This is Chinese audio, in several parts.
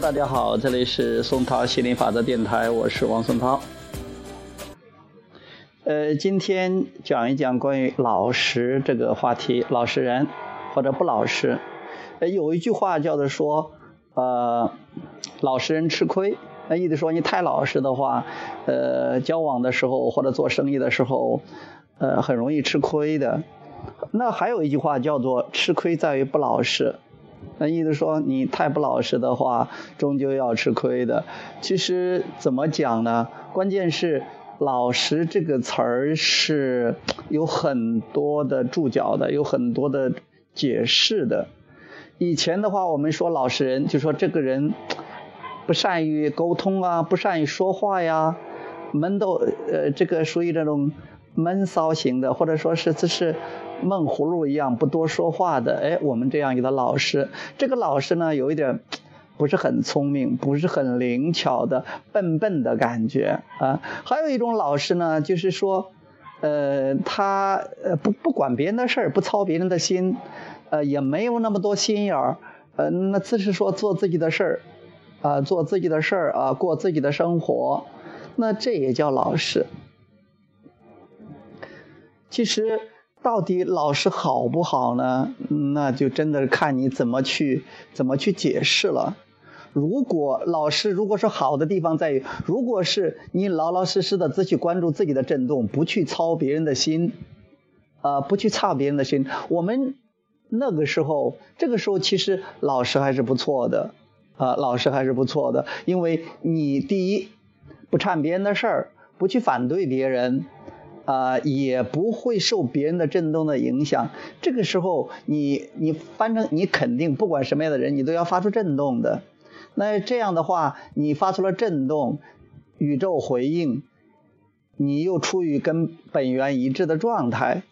大家好，这里是松涛心灵法则电台，我是王松涛。呃，今天讲一讲关于老实这个话题，老实人或者不老实。呃，有一句话叫做说，呃，老实人吃亏。那意思说你太老实的话，呃，交往的时候或者做生意的时候，呃，很容易吃亏的。那还有一句话叫做吃亏在于不老实。那意思说，你太不老实的话，终究要吃亏的。其实怎么讲呢？关键是“老实”这个词儿是有很多的注脚的，有很多的解释的。以前的话，我们说老实人，就说这个人不善于沟通啊，不善于说话呀，闷都呃，这个属于这种闷骚型的，或者说是这是。闷葫芦一样不多说话的，哎，我们这样一个老师，这个老师呢，有一点不是很聪明，不是很灵巧的，笨笨的感觉啊。还有一种老师呢，就是说，呃，他呃不不管别人的事儿，不操别人的心，呃，也没有那么多心眼儿，呃，那只是说做自己的事儿，啊，做自己的事儿啊，过自己的生活，那这也叫老实。其实。到底老师好不好呢？那就真的是看你怎么去怎么去解释了。如果老师如果是好的地方在于，如果是你老老实实的只去关注自己的震动，不去操别人的心，啊，不去操别人的心，我们那个时候，这个时候其实老师还是不错的，啊，老师还是不错的，因为你第一不掺别人的事儿，不去反对别人。啊，也不会受别人的震动的影响。这个时候，你你反正你肯定不管什么样的人，你都要发出震动的。那这样的话，你发出了震动，宇宙回应，你又处于跟本源一致的状态。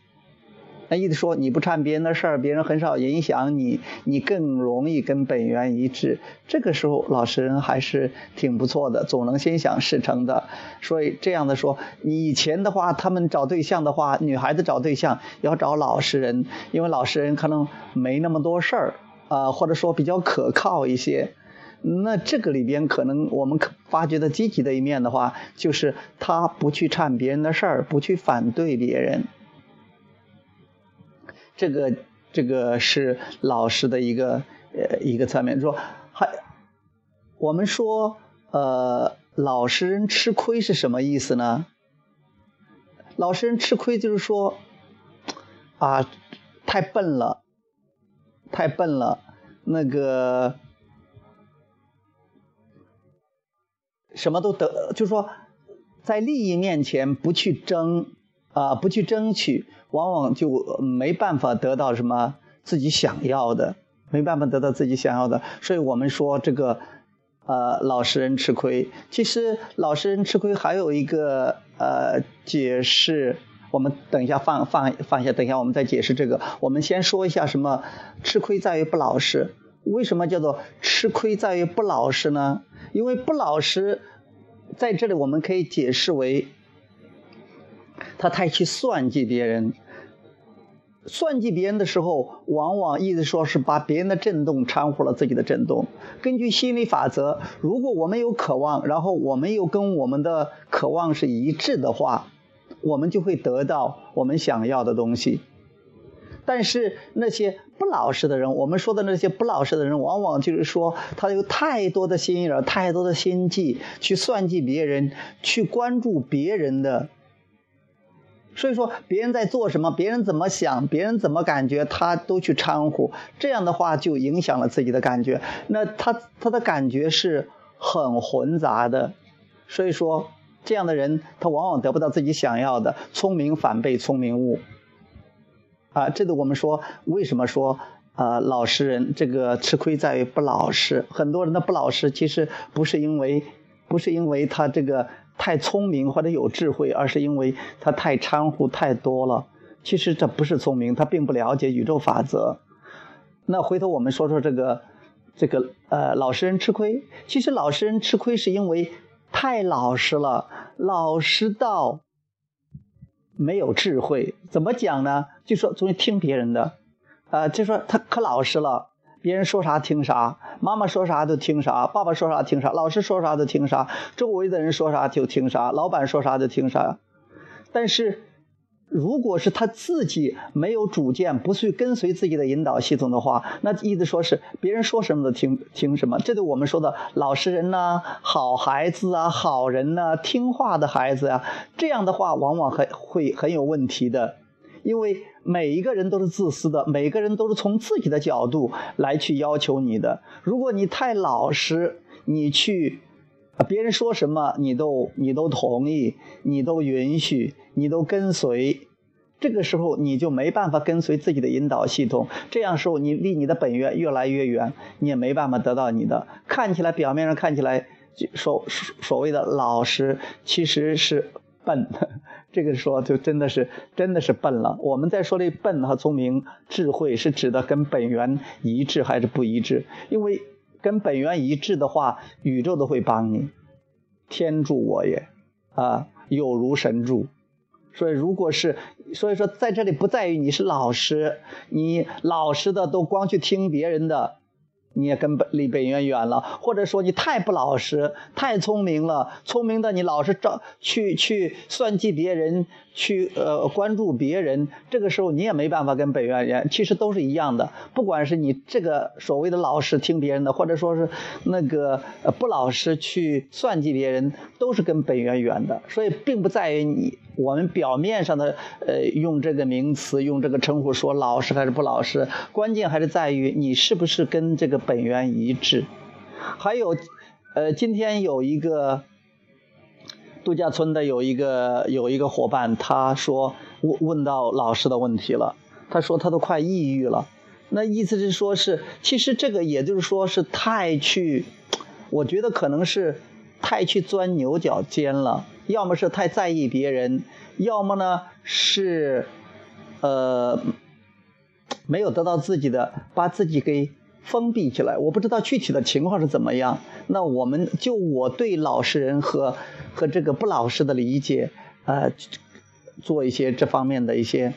那意思说，你不掺别人的事儿，别人很少影响你，你更容易跟本源一致。这个时候，老实人还是挺不错的，总能心想事成的。所以这样的说，以前的话，他们找对象的话，女孩子找对象要找老实人，因为老实人可能没那么多事儿啊，或者说比较可靠一些。那这个里边可能我们可发掘的积极的一面的话，就是他不去掺别人的事儿，不去反对别人。这个这个是老师的一个呃一个侧面，说还我们说呃老实人吃亏是什么意思呢？老实人吃亏就是说啊太笨了，太笨了，那个什么都得，就是说在利益面前不去争。啊，不去争取，往往就没办法得到什么自己想要的，没办法得到自己想要的。所以我们说这个，呃，老实人吃亏。其实老实人吃亏还有一个呃解释，我们等一下放放放下，等一下我们再解释这个。我们先说一下什么吃亏在于不老实。为什么叫做吃亏在于不老实呢？因为不老实在这里我们可以解释为。他太去算计别人，算计别人的时候，往往意思说是把别人的震动掺和了自己的震动。根据心理法则，如果我们有渴望，然后我们又跟我们的渴望是一致的话，我们就会得到我们想要的东西。但是那些不老实的人，我们说的那些不老实的人，往往就是说他有太多的心眼太多的心计，去算计别人，去关注别人的。所以说，别人在做什么，别人怎么想，别人怎么感觉，他都去掺和。这样的话，就影响了自己的感觉。那他他的感觉是很混杂的。所以说，这样的人他往往得不到自己想要的。聪明反被聪明误。啊，这个我们说，为什么说啊，老实人这个吃亏在于不老实。很多人的不老实，其实不是因为，不是因为他这个。太聪明或者有智慧，而是因为他太掺和太多了。其实这不是聪明，他并不了解宇宙法则。那回头我们说说这个，这个呃，老实人吃亏。其实老实人吃亏是因为太老实了，老实到没有智慧。怎么讲呢？就说总听别人的，啊，就说他可老实了。别人说啥听啥，妈妈说啥就听啥，爸爸说啥听啥，老师说啥就听啥，周围的人说啥就听啥，老板说啥就听啥。但是，如果是他自己没有主见，不去跟随自己的引导系统的话，那意思说是别人说什么都听听什么。这就我们说的老实人呐，好孩子啊，好人呐，听话的孩子啊，这样的话往往很会很有问题的。因为每一个人都是自私的，每个人都是从自己的角度来去要求你的。如果你太老实，你去，别人说什么你都你都同意，你都允许，你都跟随，这个时候你就没办法跟随自己的引导系统。这样时候你离你的本源越来越远，你也没办法得到你的。看起来表面上看起来所所谓的老实，其实是笨。这个说就真的是真的是笨了。我们在说这笨和聪明、智慧是指的跟本源一致还是不一致？因为跟本源一致的话，宇宙都会帮你。天助我也，啊，有如神助。所以如果是，所以说在这里不在于你是老实，你老实的都光去听别人的。你也跟本离本源远了，或者说你太不老实，太聪明了，聪明的你老是找去去算计别人，去呃关注别人，这个时候你也没办法跟本源远。其实都是一样的，不管是你这个所谓的老实听别人的，或者说是那个不老实去算计别人，都是跟本源远的。所以并不在于你。我们表面上的呃用这个名词用这个称呼说老实还是不老实，关键还是在于你是不是跟这个本源一致。还有，呃，今天有一个度假村的有一个有一个伙伴，他说问问到老师的问题了，他说他都快抑郁了。那意思是说是，其实这个也就是说是太去，我觉得可能是太去钻牛角尖了。要么是太在意别人，要么呢是，呃，没有得到自己的，把自己给封闭起来。我不知道具体的情况是怎么样。那我们就我对老实人和和这个不老实的理解，呃，做一些这方面的一些，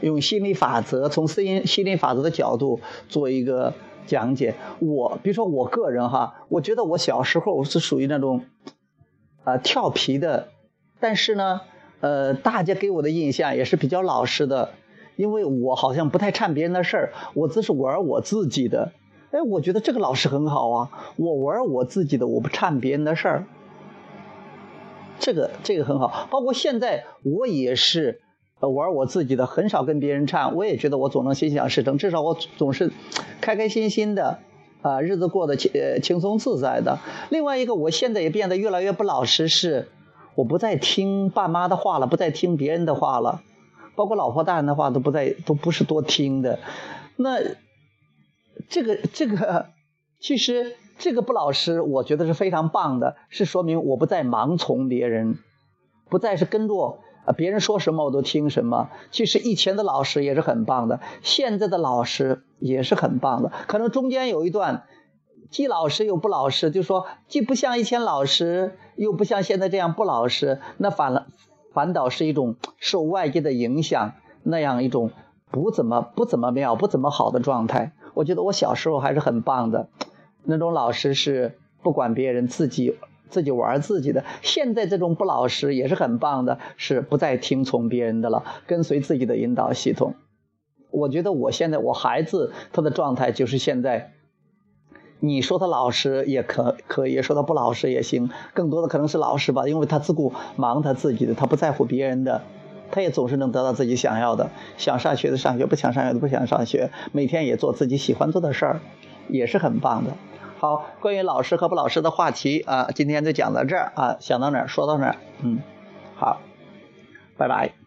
用心理法则，从心心理法则的角度做一个讲解。我比如说我个人哈，我觉得我小时候是属于那种。啊，调皮的，但是呢，呃，大家给我的印象也是比较老实的，因为我好像不太掺别人的事儿，我只是玩我自己的。哎，我觉得这个老师很好啊，我玩我自己的，我不掺别人的事儿，这个这个很好。包括现在我也是玩我自己的，很少跟别人唱，我也觉得我总能心想事成，至少我总是开开心心的。啊，日子过得轻轻松自在的。另外一个，我现在也变得越来越不老实，是我不再听爸妈的话了，不再听别人的话了，包括老婆大人的话都不再都不是多听的。那这个这个，其实这个不老实，我觉得是非常棒的，是说明我不再盲从别人，不再是跟着。啊，别人说什么我都听什么。其实以前的老师也是很棒的，现在的老师也是很棒的。可能中间有一段，既老实又不老实，就说既不像以前老实，又不像现在这样不老实。那反了，反倒是一种受外界的影响，那样一种不怎么不怎么妙、不怎么好的状态。我觉得我小时候还是很棒的，那种老师是不管别人，自己。自己玩自己的，现在这种不老实也是很棒的，是不再听从别人的了，跟随自己的引导系统。我觉得我现在我孩子他的状态就是现在，你说他老实也可可以，说他不老实也行，更多的可能是老实吧，因为他自顾忙他自己的，他不在乎别人的，他也总是能得到自己想要的，想上学的上学，不想上学的不想上学，每天也做自己喜欢做的事儿，也是很棒的。好，关于老师和不老师的话题啊，今天就讲到这儿啊，想到哪儿说到哪儿，嗯，好，拜拜。